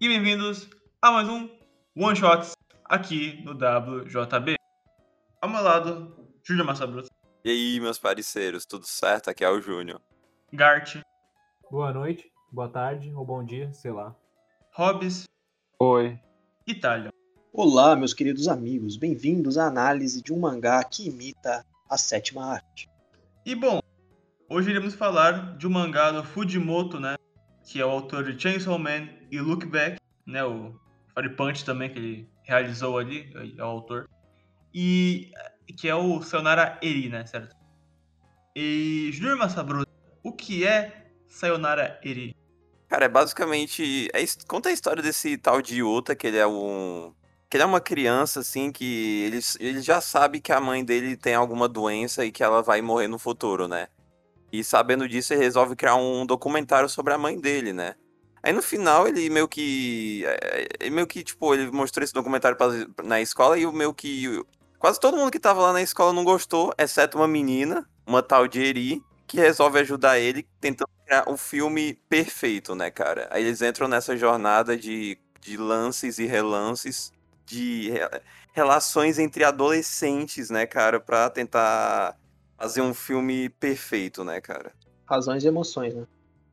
e bem-vindos a mais um One Shots aqui no WJB. Ao meu lado, Júlio Massabruto. E aí, meus parceiros, tudo certo? Aqui é o Júnior. Gart. Boa noite, boa tarde ou bom dia, sei lá. Hobbs. Oi. Itália. Olá, meus queridos amigos, bem-vindos à análise de um mangá que imita a sétima arte. E bom, hoje iremos falar de um mangá do Fujimoto, né? Que é o autor de Chainsaw Man e Look Back, né? O Fire Punch também, que ele realizou ali, é o autor. E que é o Sayonara Eri, né? Certo? E Junior Massabruto, o que é Sayonara Eri? Cara, é basicamente. É, conta a história desse tal de Yuta, que ele é um. Que ele é uma criança, assim, que ele, ele já sabe que a mãe dele tem alguma doença e que ela vai morrer no futuro, né? E sabendo disso, ele resolve criar um documentário sobre a mãe dele, né? Aí no final ele meio que. É, ele meio que, tipo, ele mostrou esse documentário pra, na escola e o meio que. Quase todo mundo que tava lá na escola não gostou, exceto uma menina, uma tal de Eri, que resolve ajudar ele, tentando criar o filme perfeito, né, cara? Aí eles entram nessa jornada de, de lances e relances, de re, relações entre adolescentes, né, cara, pra tentar fazer um filme perfeito, né, cara? Razões e emoções, né?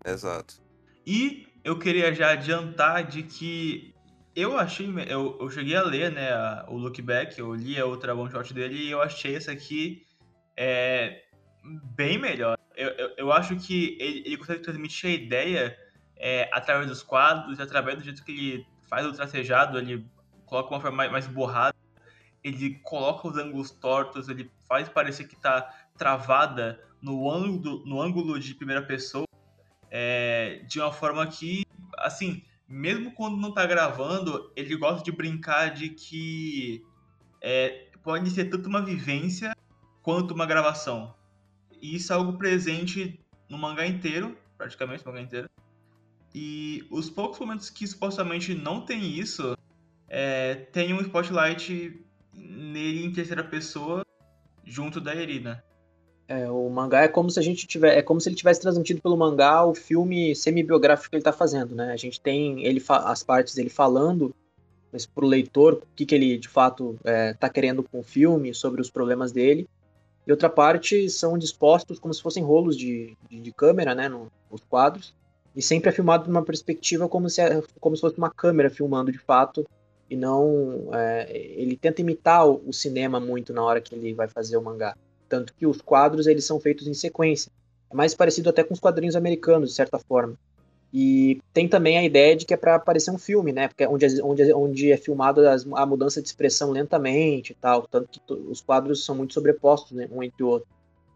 Exato. E eu queria já adiantar de que eu achei, eu, eu cheguei a ler, né, a, o Look Back, eu li a outra one shot dele e eu achei essa aqui é, bem melhor. Eu, eu, eu acho que ele, ele, consegue transmitir a ideia é, através dos quadros, através do jeito que ele faz o tracejado, ele coloca uma forma mais, mais borrada, ele coloca os ângulos tortos, ele faz parecer que está travada no ângulo, no ângulo de primeira pessoa, é, de uma forma que, assim, mesmo quando não está gravando, ele gosta de brincar de que é, pode ser tanto uma vivência quanto uma gravação. E isso é algo presente no mangá inteiro, praticamente no mangá inteiro. E os poucos momentos que supostamente não tem isso, é, tem um spotlight nele em terceira pessoa, junto da Irina. É, o mangá é como se a gente tiver, é como se ele tivesse transmitido pelo mangá o filme semi-biográfico que ele está fazendo, né? A gente tem ele as partes dele falando, mas pro leitor o que, que ele de fato está é, querendo com o filme, sobre os problemas dele. E outra parte são dispostos como se fossem rolos de, de, de câmera, né, no, nos quadros, e sempre é filmado numa perspectiva como se, como se fosse uma câmera filmando de fato, e não. É, ele tenta imitar o, o, cinema muito na hora que ele vai fazer o mangá. Tanto que os quadros eles são feitos em sequência. É mais parecido até com os quadrinhos americanos, de certa forma. E tem também a ideia de que é para parecer um filme, né? Porque é onde, onde, onde é filmado a mudança de expressão lentamente e tal. Tanto que os quadros são muito sobrepostos, né? Um entre o outro.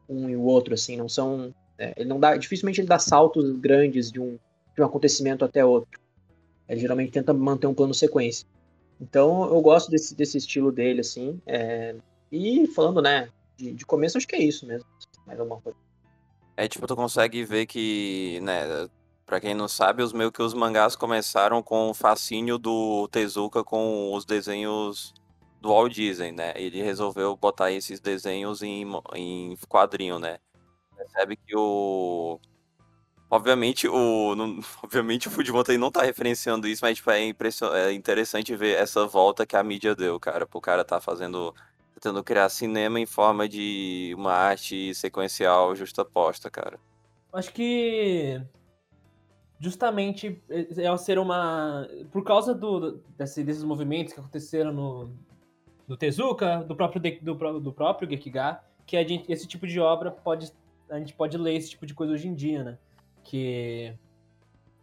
Um e o outro, assim. Não são. É, ele não dá. Dificilmente ele dá saltos grandes de um, de um acontecimento até outro. Ele geralmente tenta manter um plano sequência. Então eu gosto desse, desse estilo dele, assim. É, e falando, né? De, de começo, acho que é isso mesmo. Mais alguma coisa. É, tipo, tu consegue ver que, né, Pra quem não sabe, os meio que os mangás começaram com o fascínio do Tezuka com os desenhos do Walt Disney, né? Ele resolveu botar esses desenhos em, em quadrinho, né? Percebe que o. Obviamente o. Não... Obviamente o Fujimoto não tá referenciando isso, mas tipo, é, impression... é interessante ver essa volta que a mídia deu, cara. Pro cara tá fazendo. Tentando criar cinema em forma de uma arte sequencial justaposta, cara. Acho que justamente é, é ser uma. Por causa do, desse, desses movimentos que aconteceram no, no Tezuka, do próprio, do, do próprio Gekiga, que gente, esse tipo de obra pode. A gente pode ler esse tipo de coisa hoje em dia, né? Que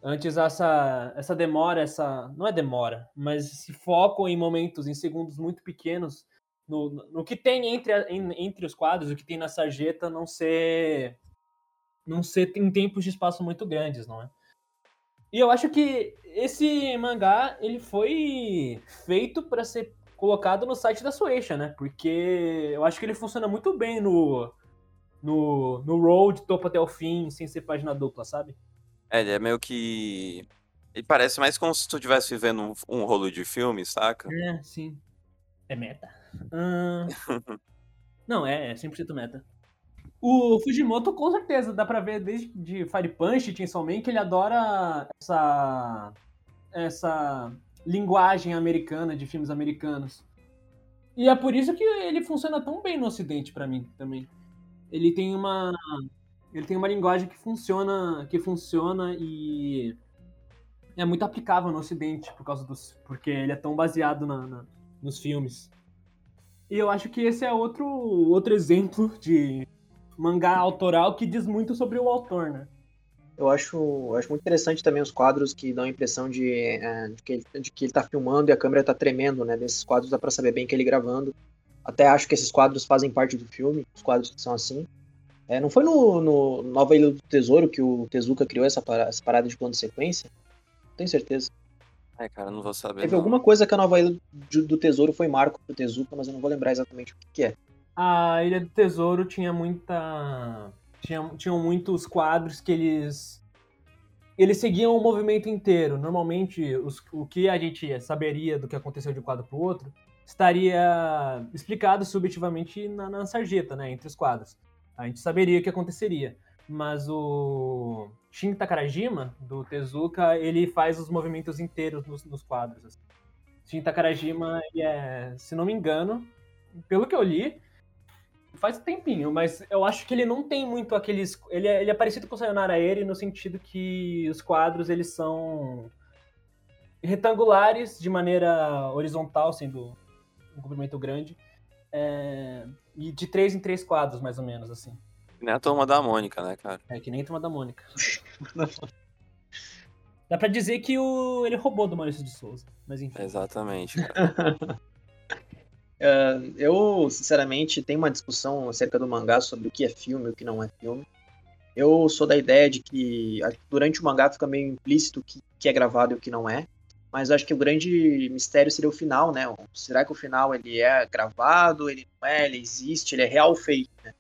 antes essa, essa demora, essa. Não é demora, mas esse foco em momentos, em segundos muito pequenos, no, no que tem entre, entre os quadros, o que tem na sarjeta, não ser. Não ser em tempos de espaço muito grandes, não é? E eu acho que esse mangá ele foi feito para ser colocado no site da Sueisha, né? Porque eu acho que ele funciona muito bem no no, no road, topo até o fim, sem ser página dupla, sabe? É, ele é meio que. Ele parece mais como se tu estivesse vivendo um, um, rolo de filme, saca? É, sim. É meta. Não, é, é 100% meta. O Fujimoto, com certeza, dá pra ver desde de Fire Punch, Chainsaw Man, que ele adora essa, essa linguagem americana de filmes americanos. E é por isso que ele funciona tão bem no Ocidente para mim também. Ele tem uma ele tem uma linguagem que funciona, que funciona e é muito aplicável no Ocidente por causa dos, porque ele é tão baseado na, na, nos filmes. E eu acho que esse é outro outro exemplo de mangá autoral que diz muito sobre o autor, né? Eu acho, acho muito interessante também os quadros que dão a impressão de, é, de, que, ele, de que ele tá filmando e a câmera tá tremendo, né? Desses quadros dá pra saber bem que ele gravando. Até acho que esses quadros fazem parte do filme, os quadros que são assim. É, não foi no, no, Nova Ilha do Tesouro que o Tezuka criou essa, parada, essa parada de plano de sequência? Tenho certeza. É, cara, não vou saber. Teve não. alguma coisa que a Nova Ilha do Tesouro foi marco pro Tezuka, mas eu não vou lembrar exatamente o que, que é. A Ilha do Tesouro tinha muita tinha, tinham muitos quadros que eles eles seguiam o movimento inteiro. Normalmente, os, o que a gente saberia do que aconteceu de um quadro para o outro estaria explicado subjetivamente na, na sarjeta, né, entre os quadros. A gente saberia o que aconteceria. Mas o Shin Takarajima, do Tezuka, ele faz os movimentos inteiros nos, nos quadros. Assim. Shin Takarajima, é, se não me engano, pelo que eu li, faz tempinho, mas eu acho que ele não tem muito aqueles. Ele é, ele é parecido com o Sayonara Eri no sentido que os quadros eles são retangulares de maneira horizontal, sendo um comprimento grande, é, e de três em três quadros, mais ou menos, assim. Nem a turma da Mônica, né, cara? É que nem a turma da Mônica. Dá pra dizer que o... ele roubou do Maurício de Souza, mas enfim. Exatamente, cara. Uh, eu, sinceramente, tenho uma discussão acerca do mangá sobre o que é filme e o que não é filme. Eu sou da ideia de que durante o mangá fica meio implícito o que, que é gravado e o que não é. Mas acho que o grande mistério seria o final, né? Será que o final ele é gravado, ele não é, ele existe, ele é real ou fake, né?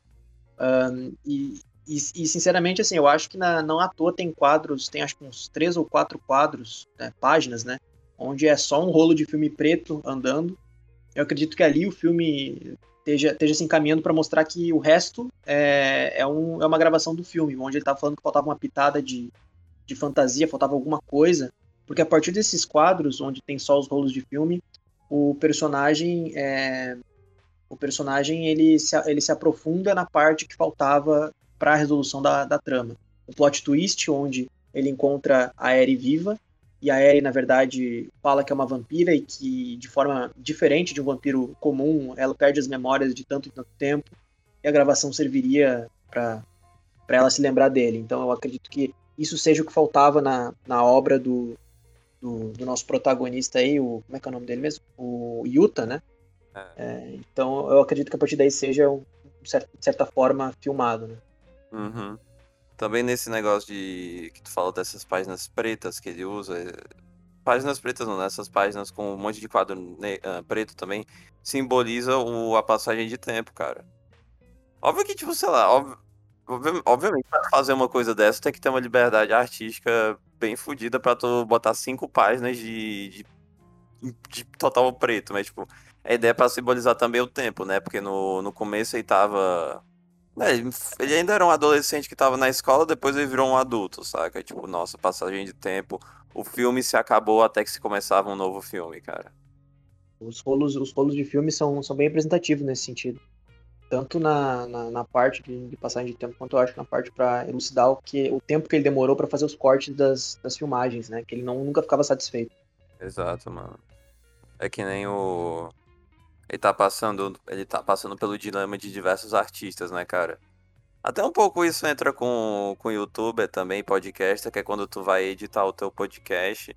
Um, e, e, e, sinceramente, assim, eu acho que na, não à toa tem quadros, tem acho que uns três ou quatro quadros, né, páginas, né? Onde é só um rolo de filme preto andando eu acredito que ali o filme esteja, esteja se encaminhando para mostrar que o resto é, é, um, é uma gravação do filme, onde ele estava falando que faltava uma pitada de, de fantasia, faltava alguma coisa, porque a partir desses quadros, onde tem só os rolos de filme, o personagem é, o personagem ele se, ele se aprofunda na parte que faltava para a resolução da, da trama. O plot twist, onde ele encontra a Eri viva e a Eri, na verdade, fala que é uma vampira e que, de forma diferente de um vampiro comum, ela perde as memórias de tanto e tanto tempo, e a gravação serviria para ela se lembrar dele. Então eu acredito que isso seja o que faltava na, na obra do, do, do nosso protagonista aí, o. Como é que é o nome dele mesmo? O Yuta, né? É. É, então eu acredito que a partir daí seja, um, de certa forma, filmado, né? Uhum. Também nesse negócio de que tu fala dessas páginas pretas que ele usa, é, páginas pretas não, né? páginas com um monte de quadro uh, preto também, simboliza o, a passagem de tempo, cara. Óbvio que, tipo, sei lá, óbvio, obviamente, pra fazer uma coisa dessa, tem que ter uma liberdade artística bem fodida pra tu botar cinco páginas de, de, de, total preto, mas, tipo, a ideia é pra simbolizar também o tempo, né? Porque no, no começo ele tava é, ele ainda era um adolescente que tava na escola, depois ele virou um adulto, saca? Tipo, nossa, passagem de tempo. O filme se acabou até que se começava um novo filme, cara. Os rolos, os rolos de filme são, são bem representativos nesse sentido. Tanto na, na, na parte de, de, passagem de tempo, quanto eu acho na parte para elucidar o, que, o tempo que ele demorou para fazer os cortes das, das filmagens, né? Que ele não, nunca ficava satisfeito. Exato, mano. É que nem o. Ele tá passando, ele tá passando pelo dilema de diversos artistas, né, cara? Até um pouco isso entra com com youtuber também, podcast, que é quando tu vai editar o teu podcast,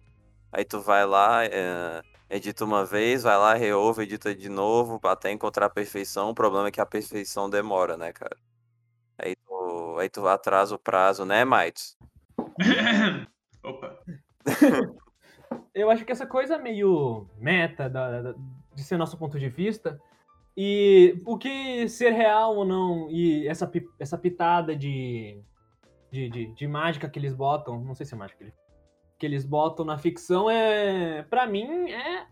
aí tu vai lá, é, edita uma vez, vai lá, reouve, edita de novo, até encontrar a perfeição. O problema é que a perfeição demora, né, cara? Aí tu, aí tu atrasa o prazo, né, Mites? Opa. Eu acho que essa coisa meio meta da, da de ser nosso ponto de vista. E o que ser real ou não, e essa, essa pitada de, de, de, de mágica que eles botam, não sei se é mágica, que eles botam na ficção, é para mim, é,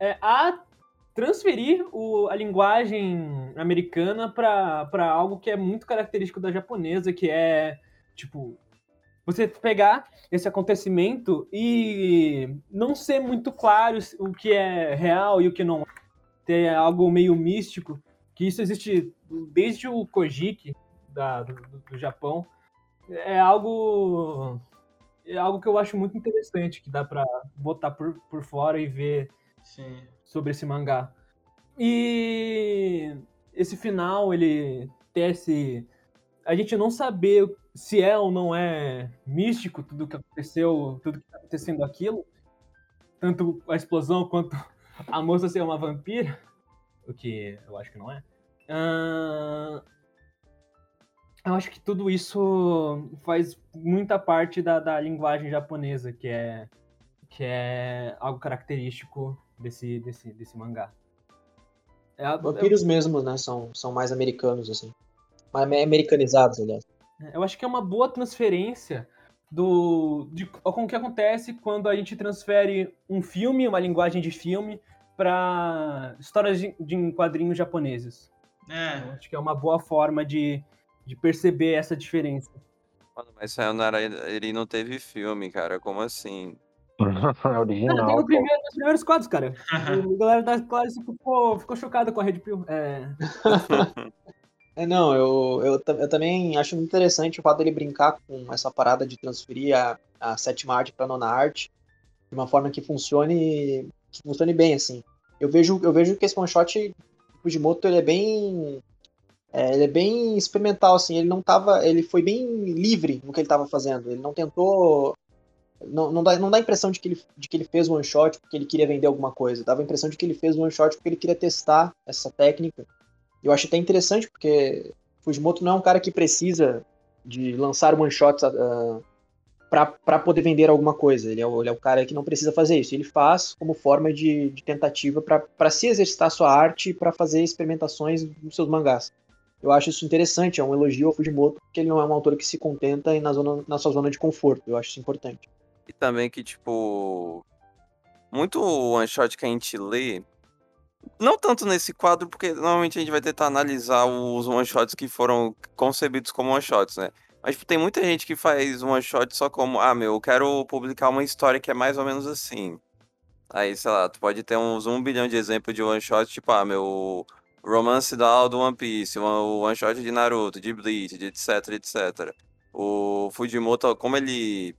é a transferir o, a linguagem americana para algo que é muito característico da japonesa, que é, tipo, você pegar esse acontecimento e não ser muito claro o que é real e o que não é. Ter algo meio místico, que isso existe desde o Kojiki, da, do, do Japão. É algo é algo que eu acho muito interessante, que dá para botar por, por fora e ver Sim. sobre esse mangá. E esse final, ele esse. A gente não saber se é ou não é místico tudo que aconteceu, tudo que tá acontecendo aquilo. Tanto a explosão quanto a moça ser uma vampira. O que eu acho que não é. Uh, eu acho que tudo isso faz muita parte da, da linguagem japonesa, que é, que é algo característico desse, desse, desse mangá. É, Vampiros eu... mesmo, né? São, são mais americanos, assim. Mais americanizados, aliás. Eu acho que é uma boa transferência do de com o que acontece quando a gente transfere um filme, uma linguagem de filme, para histórias de, de quadrinhos japoneses. É. Eu acho que é uma boa forma de, de perceber essa diferença. Mano, mas Sayonara, ele não teve filme, cara. Como assim? é original. Cara, tem no primeiro, nos primeiros quadros, cara. a galera da classe ficou, ficou chocada com a Red Pill. É... é, não, eu, eu, eu, também acho muito interessante o fato dele brincar com essa parada de transferir a, a sétima arte pra nona arte de uma forma que funcione, que funcione bem, assim. Eu vejo, eu vejo que esse one shot Fujimoto ele é bem é, ele é bem experimental, assim, ele não tava. Ele foi bem livre no que ele estava fazendo. Ele não tentou. Não, não, dá, não dá a impressão de que, ele, de que ele fez one shot porque ele queria vender alguma coisa. Dava a impressão de que ele fez one shot porque ele queria testar essa técnica. Eu acho até interessante, porque Fujimoto não é um cara que precisa de lançar one shots uh, para poder vender alguma coisa. Ele é, o, ele é, o, cara que não precisa fazer isso. Ele faz como forma de, de tentativa para se exercitar sua arte e para fazer experimentações nos seus mangás. Eu acho isso interessante, é um elogio ao Fujimoto, porque ele não é um autor que se contenta na, zona, na sua zona de conforto. Eu acho isso importante. E também que, tipo, muito one shot que a gente lê, não tanto nesse quadro, porque normalmente a gente vai tentar analisar os one shots que foram concebidos como one shots, né? Mas tipo, tem muita gente que faz one shot só como, ah, meu, eu quero publicar uma história que é mais ou menos assim. Aí, sei lá, tu pode ter uns um bilhão de exemplos de one shot, tipo, ah, meu, romance da do One Piece, o one shot de Naruto, de Bleach, de etc, etc. O Fujimoto, como ele.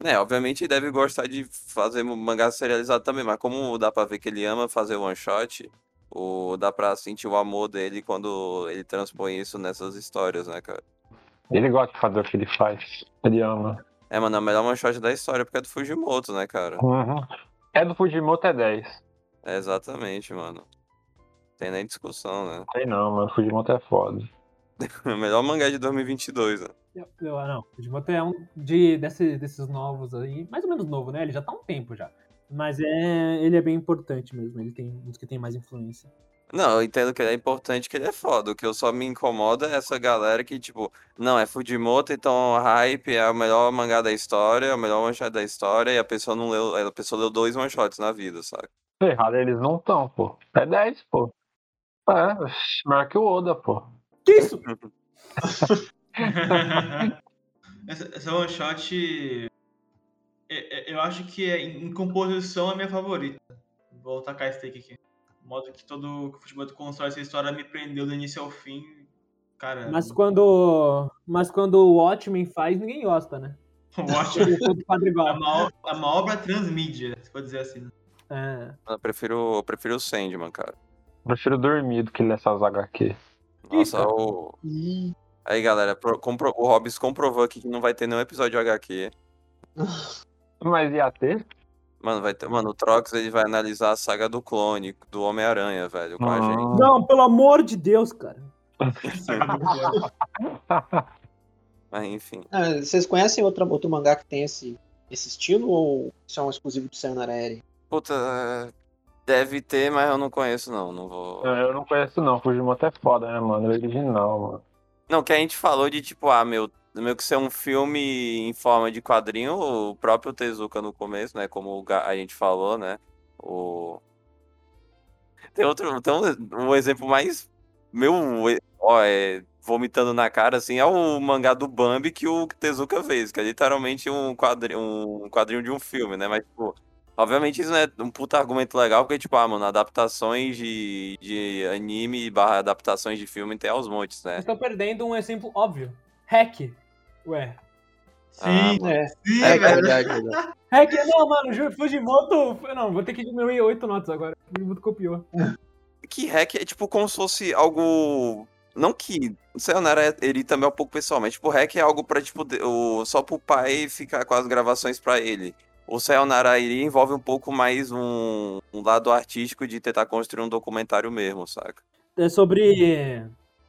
Né, obviamente deve gostar de fazer mangá serializado também, mas como dá pra ver que ele ama fazer one shot, o, dá pra sentir o amor dele quando ele transpõe isso nessas histórias, né, cara? Ele gosta de fazer o que ele faz. Ele ama. É, mano, é o melhor one shot da história porque é do Fujimoto, né, cara? Uhum. É do Fujimoto, é 10. É exatamente, mano tem nem discussão, né? Tem não, mas Fujimoto é foda. o melhor mangá de 2022, né? Eu, eu, não, Fujimoto é um de, desse, desses novos aí, mais ou menos novo, né? Ele já tá há um tempo já. Mas é, ele é bem importante mesmo, ele tem uns que tem mais influência. Não, eu entendo que ele é importante, que ele é foda. O que eu só me incomoda é essa galera que, tipo, não, é Fujimoto, então hype é o melhor mangá da história, é o melhor one shot da história, e a pessoa não leu, a pessoa leu dois one shots na vida, sabe? Errado, eles não estão, pô. É 10, pô. É, marque o Oda, pô. Que isso? essa, essa one shot. É, é, eu acho que é, em composição é a minha favorita. Vou tacar esse take aqui. O modo que todo futebol constrói essa história me prendeu do início ao fim. Cara. Mas quando. Mas quando o Watchmen faz, ninguém gosta, né? O Watchmen é uma, é uma obra transmídia, se pode dizer assim. Né? É. Eu prefiro, eu prefiro o Sandman, cara. Prefiro dormir do que nessas HQ. Nossa, o. Aí, galera, compro... o Hobbs comprovou aqui que não vai ter nenhum episódio HQ. Mas ia ter? Mano, vai ter. Mano, o Trox ele vai analisar a saga do clone, do Homem-Aranha, velho, com ah. a gente. Não, pelo amor de Deus, cara. Mas enfim. Ah, vocês conhecem outro outro mangá que tem esse, esse estilo ou isso é um exclusivo do Sayonara Eri? Puta, Deve ter, mas eu não conheço, não. Não vou. É, eu não conheço, não. Fujimoto é foda, né, mano? É original, mano. Não, que a gente falou de tipo, ah, meu, meu que ser um filme em forma de quadrinho, o próprio Tezuka no começo, né? Como a gente falou, né? O. Tem outro. Tem um, um exemplo mais. Meu. Ó, é. vomitando na cara, assim, é o mangá do Bambi que o Tezuka fez, que é literalmente um quadrinho, um quadrinho de um filme, né? Mas, tipo, obviamente isso não é um puta argumento legal, porque, tipo, ah, mano, adaptações de, de anime barra adaptações de filme tem aos montes, né? Vocês estão perdendo um exemplo óbvio. Hack. Ué. Sim, Ah, É, sim, é velho. é verdade. Hack, não, mano, Ju- Fujimoto. Não, vou ter que diminuir 8 notas agora. Fujimoto copiou. que hack é tipo como se fosse algo. Não que. O Sayonara ele também é um pouco pessoal, mas tipo, hack é algo pra, tipo, de- o, só pro pai ficar com as gravações pra ele. O Sayonara ele envolve um pouco mais um, um lado artístico de tentar construir um documentário mesmo, saca? É sobre.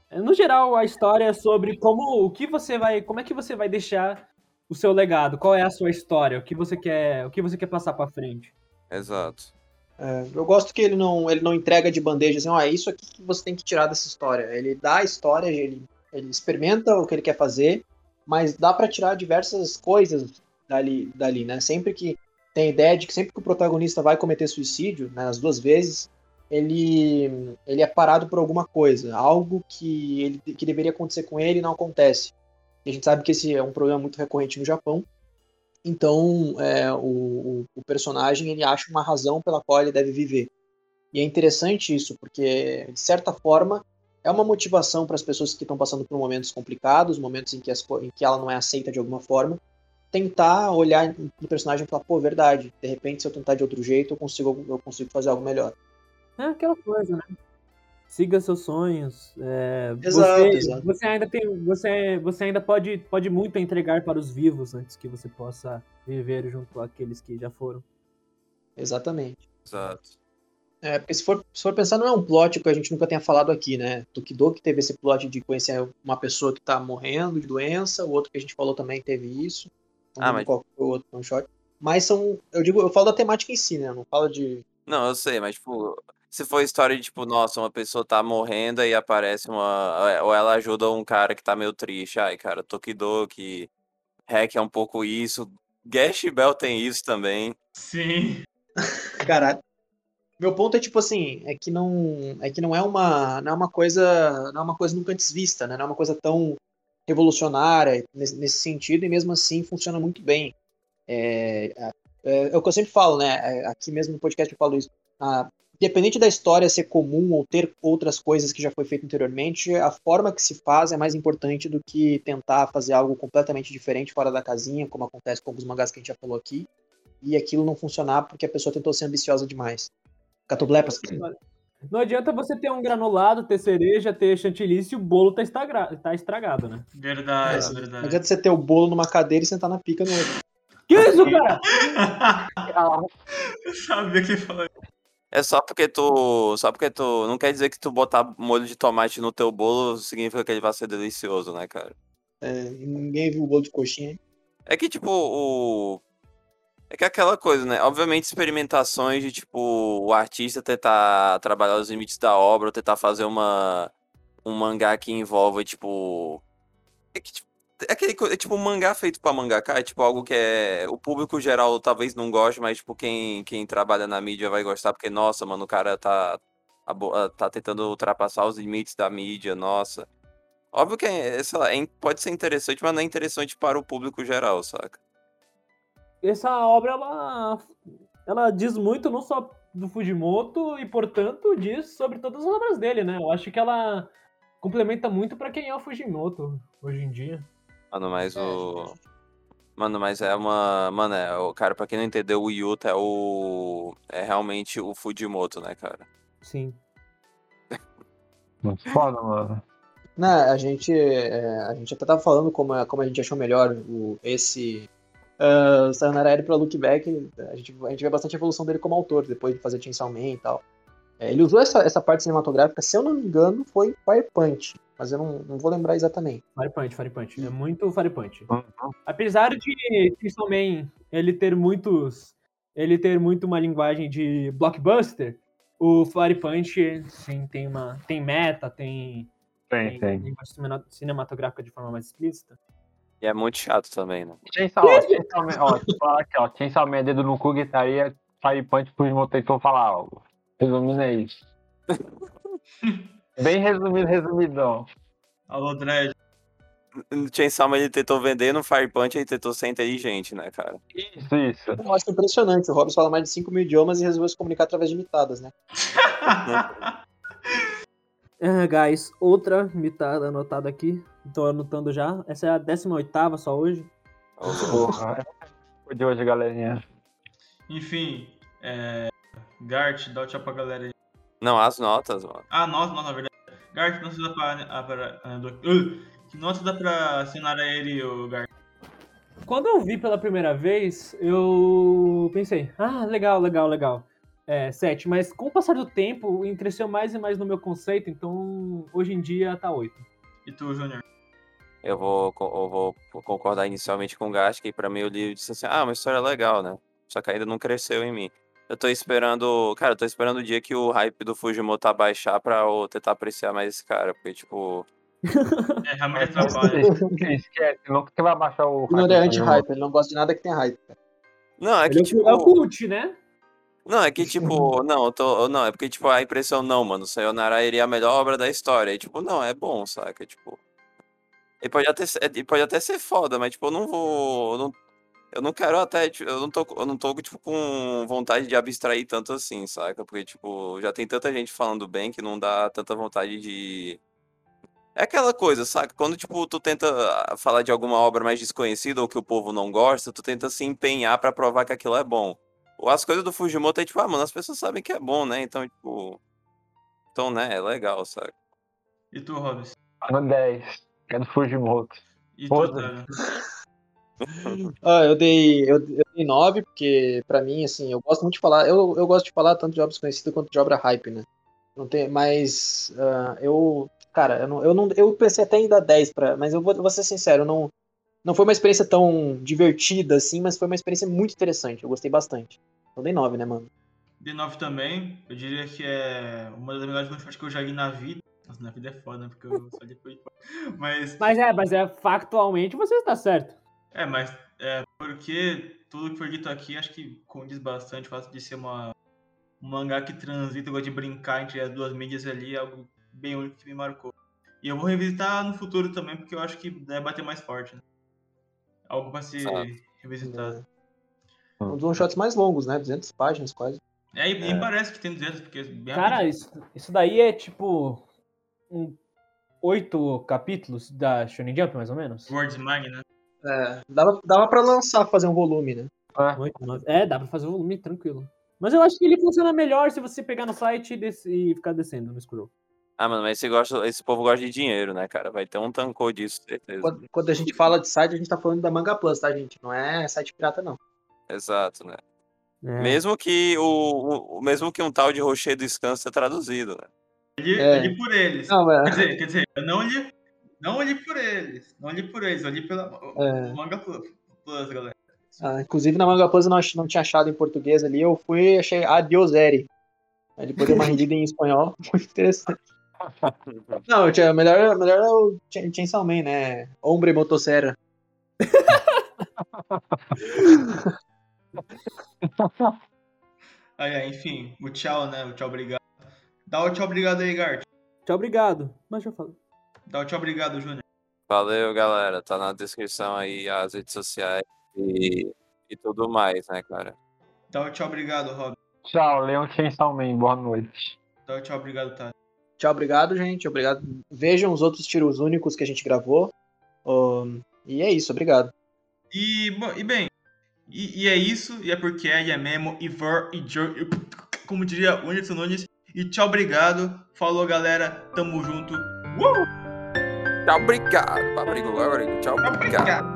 é, No geral, a história é sobre como o que você vai. Como é que você vai deixar o seu legado? Qual é a sua história? O que você quer, o que você quer passar pra frente? Exato. É, eu gosto que ele não, ele não entrega de bandeja assim, ó, é isso aqui que você tem que tirar dessa história. Ele dá a história, ele, ele experimenta o que ele quer fazer, mas dá pra tirar diversas coisas dali, dali, né? Sempre que tem a ideia de que sempre que o protagonista vai cometer suicídio, né, as duas vezes, ele, ele é parado por alguma coisa, algo que, ele, que deveria acontecer com ele e não acontece. E a gente sabe que esse é um problema muito recorrente no Japão. Então, é, o, o, personagem ele acha uma razão pela qual ele deve viver. E é interessante isso, porque, de certa forma, é uma motivação para as pessoas que estão passando por momentos complicados, momentos em que, as, em que ela não é aceita de alguma forma, tentar olhar no personagem e falar, pô, verdade, de repente, se eu tentar de outro jeito, eu consigo, eu consigo fazer algo melhor. É aquela coisa, né? Siga seus sonhos. é, Exato, você, exato. você ainda tem, você, você ainda pode, pode muito entregar para os vivos antes que você possa viver junto àqueles que já foram. Exatamente. Exato. É, porque se for, se for pensar, não é um plot que a gente nunca tenha falado aqui, né? Tokidoki teve esse plot de conhecer uma pessoa que tá morrendo de doença, o outro que a gente falou também teve isso. Ah, mas- qual foi o outro one shot. Mas são. Eu digo, eu falo da temática em si, né? Eu não falo de. Não, eu sei, mas, tipo, se for história de, tipo, nossa, uma pessoa tá morrendo e aparece uma. Ou ela ajuda um cara que tá meio triste. Ai, cara, Tokidoki, Hack é um pouco isso. Gash Bell tem isso também. Sim. Caralho. Meu ponto é tipo assim, é que não é que não é uma não é uma coisa não é uma coisa nunca antes vista, né? Não é uma coisa tão revolucionária nesse, sentido e mesmo assim funciona muito bem. É, é, é o que eu sempre falo, né? É, Aqui mesmo no podcast eu falo isso. Ah, independente da história ser comum ou ter outras coisas que já foi feito anteriormente, a forma que se faz é mais importante do que tentar fazer algo completamente diferente fora da casinha, como acontece com alguns mangás que a gente já falou aqui, e aquilo não funcionar porque a pessoa tentou ser ambiciosa demais. Catoblepas. Não adianta você ter um granulado, ter cereja, ter chantilly se o bolo tá, tá estragado, né? Verdade, É, Não verdade. adianta você ter o bolo numa cadeira e sentar na pica no outro. Que isso, cara? Eu sabia que falar. É só porque tu. Só porque tu. Não quer dizer que tu botar molho de tomate no teu bolo significa que ele vai ser delicioso, né, cara? É, e ninguém viu o bolo de coxinha. É que, tipo, o. É que é aquela coisa, né? Obviamente, experimentações de, tipo, o artista tentar trabalhar os limites da obra, ou tentar fazer uma. Um mangá que envolva, tipo. É que, tipo. É aquele, é tipo um mangá feito pra mangaka, é tipo algo que é. O público geral talvez não goste, mas, tipo, quem, quem trabalha na mídia vai gostar, porque, nossa, mano, o cara tá. Tá tentando ultrapassar os limites da mídia, nossa. Óbvio que é, sei lá, é pode ser interessante, mas não é interessante para o público geral, saca? Essa obra, ela, ela diz muito não só do Fujimoto e, portanto, diz sobre todas as obras dele, né? Eu acho que ela complementa muito pra quem é o Fujimoto hoje em dia. Mano, mas o. Mano, mas é uma. Mano, é, o cara, pra quem não entendeu, o Yuta é o. É realmente o Fujimoto, né, cara? Sim. Muito foda, mano. Não, a gente, é, a gente até tava falando como, a- como a gente achou melhor o, esse uh, Sayonara Eri pra Look Back. A gente, a gente vê bastante evolução dele como autor, depois de fazer Chainsaw Man e tal. É, ele usou essa, essa parte cinematográfica, se eu não me engano, foi Fire Punch, mas eu não, não vou lembrar exatamente. Fire Punch, Fire Punch. É muito Fire Punch. Uhum. Apesar de Chainsaw Man ele ter muitos. Ele ter muito uma linguagem de blockbuster, o Fire Punch sim, tem uma. tem meta, tem, Tem, tem. linguagem cinema- cinematográfica de forma mais explícita. E é muito chato também, né? Chainsaw, ó, Chainsaw Man, ó, deixa eu falar aqui, ó. Chainsaw Man, dedo no cu, gritaria, Fire Punch pros motoristas falar, ó. Resumindo é isso. Bem resumido, resumidão. Alô, Dredd. No Chainsaw Man ele tentou vender, no Fire Punch ele tentou ser inteligente, né, cara? Isso, isso. Eu acho impressionante. O Hobbes fala mais de 5 mil idiomas e resolveu se comunicar através de imitadas, né? Ah, guys, outra mitada anotada aqui. Tô anotando já. Essa é a 18 só hoje. Porra. Foi de hoje, galerinha. Enfim, é... Gart, dá o tchau pra galera aí. Não, as notas, mano. Ah, nota, nota, na verdade. Gart, não se dá pra. Ah, pra Uh, que nota dá pra assinar a ele, o Gart? Quando eu vi pela primeira vez, eu pensei, ah, legal, legal, legal. É, 7, mas com o passar do tempo, cresceu mais e mais no meu conceito, então hoje em dia tá 8. E tu, Júnior? Eu vou, eu vou concordar inicialmente com o Gash, que pra mim eu li e disse assim, ah, uma história legal, né? Só que ainda não cresceu em mim. Eu tô esperando, cara, eu tô esperando o dia que o hype do Fujimoto abaixar pra eu tentar apreciar mais esse cara, porque, tipo, É, realmente atrapalha. Esquece, nunca que vai baixar o. O Júnior é hype anti-hype, ele não gosta de nada que tenha hype. não, é que, Ele é o- tipo, é o cult, né? Não, é que, tipo, não, tô, não, é porque, tipo, a impressão, não, mano, Sayonara é a melhor obra da história, e, tipo, não, é bom, saca, tipo, ele pode até, ele pode até ser foda, mas, tipo, eu não vou, eu não, eu não quero até, tipo, eu não tô, eu não tô, tipo, com vontade de abstrair tanto assim, saca, porque, tipo, já tem tanta gente falando bem que não dá tanta vontade de... É aquela coisa, saca? Quando, tipo, tu tenta ah, falar de alguma obra mais desconhecida ou que o povo não gosta, tu tenta se empenhar pra provar que aquilo é bom. Ou As coisas do Fujimoto é tipo, ah, mano, as pessoas sabem que é bom, né? Então, tipo. Então, né, é legal, saca? E tu, Hobbs? No 10. É do Fujimoto. E tu? Ah, eu dei, eu, eu dei 9, porque pra mim, assim, eu gosto muito de falar, eu, eu gosto de falar tanto de obras conhecidas quanto de obra hype, né? Não tem, mas ah, eu, cara, eu não, eu não, eu pensei até em dar 10 pra, mas eu vou, vou ser sincero, não, não foi uma experiência tão divertida assim, mas foi uma experiência muito interessante, eu gostei bastante. Eu dei 9, né, mano? D9 também, eu diria que é uma das melhores motivações que eu joguei na vida. Nossa, na vida é foda, né? Porque eu só depois. Mas. Mas é, mas é factualmente você está certo. É, mas é porque tudo que foi dito aqui acho que condiz bastante o fato de ser uma, um mangá que transita, gosta de brincar entre as duas mídias ali, é algo bem único que me marcou. E eu vou revisitar no futuro também, porque eu acho que deve bater mais forte, né? Algo pra ser Exato. revisitado. Um dos one shots mais longos, né? 200 páginas quase. É, e, É. parece que tem 200, porque é bem Cara, isso, isso daí é tipo. Um, oito capítulos da Shonen Jump, mais ou menos? Words Mag, né? É, dava, dava pra lançar, fazer um volume, né? É. Nove. É, dá pra fazer o volume tranquilo. Mas eu acho que ele funciona melhor se você pegar no site e, e ficar descendo no scroll. Ah, mano, mas esse, gosta, esse povo gosta de dinheiro, né, cara? Vai ter um tancô disso, certeza. Quando, quando a gente fala de site, a gente tá falando da Manga Plus, tá, gente? Não é site pirata, não. Exato, né? É. Mesmo que o, o- mesmo que um tal de Rocher do Scan seja traduzido, né? Eu li, É. eu li por eles. Não, Quer é, dizer, quer dizer, eu não li, não li por eles. Não li por eles, eu li pela É. Manga Plus, Plus, galera. ah, inclusive na Manga Plus eu não, não tinha achado em português ali, eu fui e achei Adios Eri. Aí depois dei uma rendida em espanhol, muito interessante. Não, tinha, melhor, melhor é o Ch- Chainsaw Man, né? Hombre Motosserra. Aí, aí, enfim, o tchau, né? O tchau obrigado. Dá o tchau obrigado aí, Gart. Tchau, obrigado. Mas já falei. Dá o tchau obrigado, Júnior. Valeu, galera. Tá na descrição aí as redes sociais e, e tudo mais, né, cara? Dá o tchau obrigado, Rob. Tchau, Leon Chainsaw Man. Boa noite. Dá o tchau obrigado, Tati. Tchau, obrigado, gente. Obrigado. Vejam os outros tiros únicos que a gente gravou. Ahn, e é isso, obrigado. E, bom, e bem, e, e é isso, e é porque é, e é mesmo, e e jo, e- como diria o Whindersson Nunes. E tchau, obrigado. Falou, galera. Tamo junto. Uh! Tchau, obrigado. Tchau, obrigado. Tchau. Obrigado.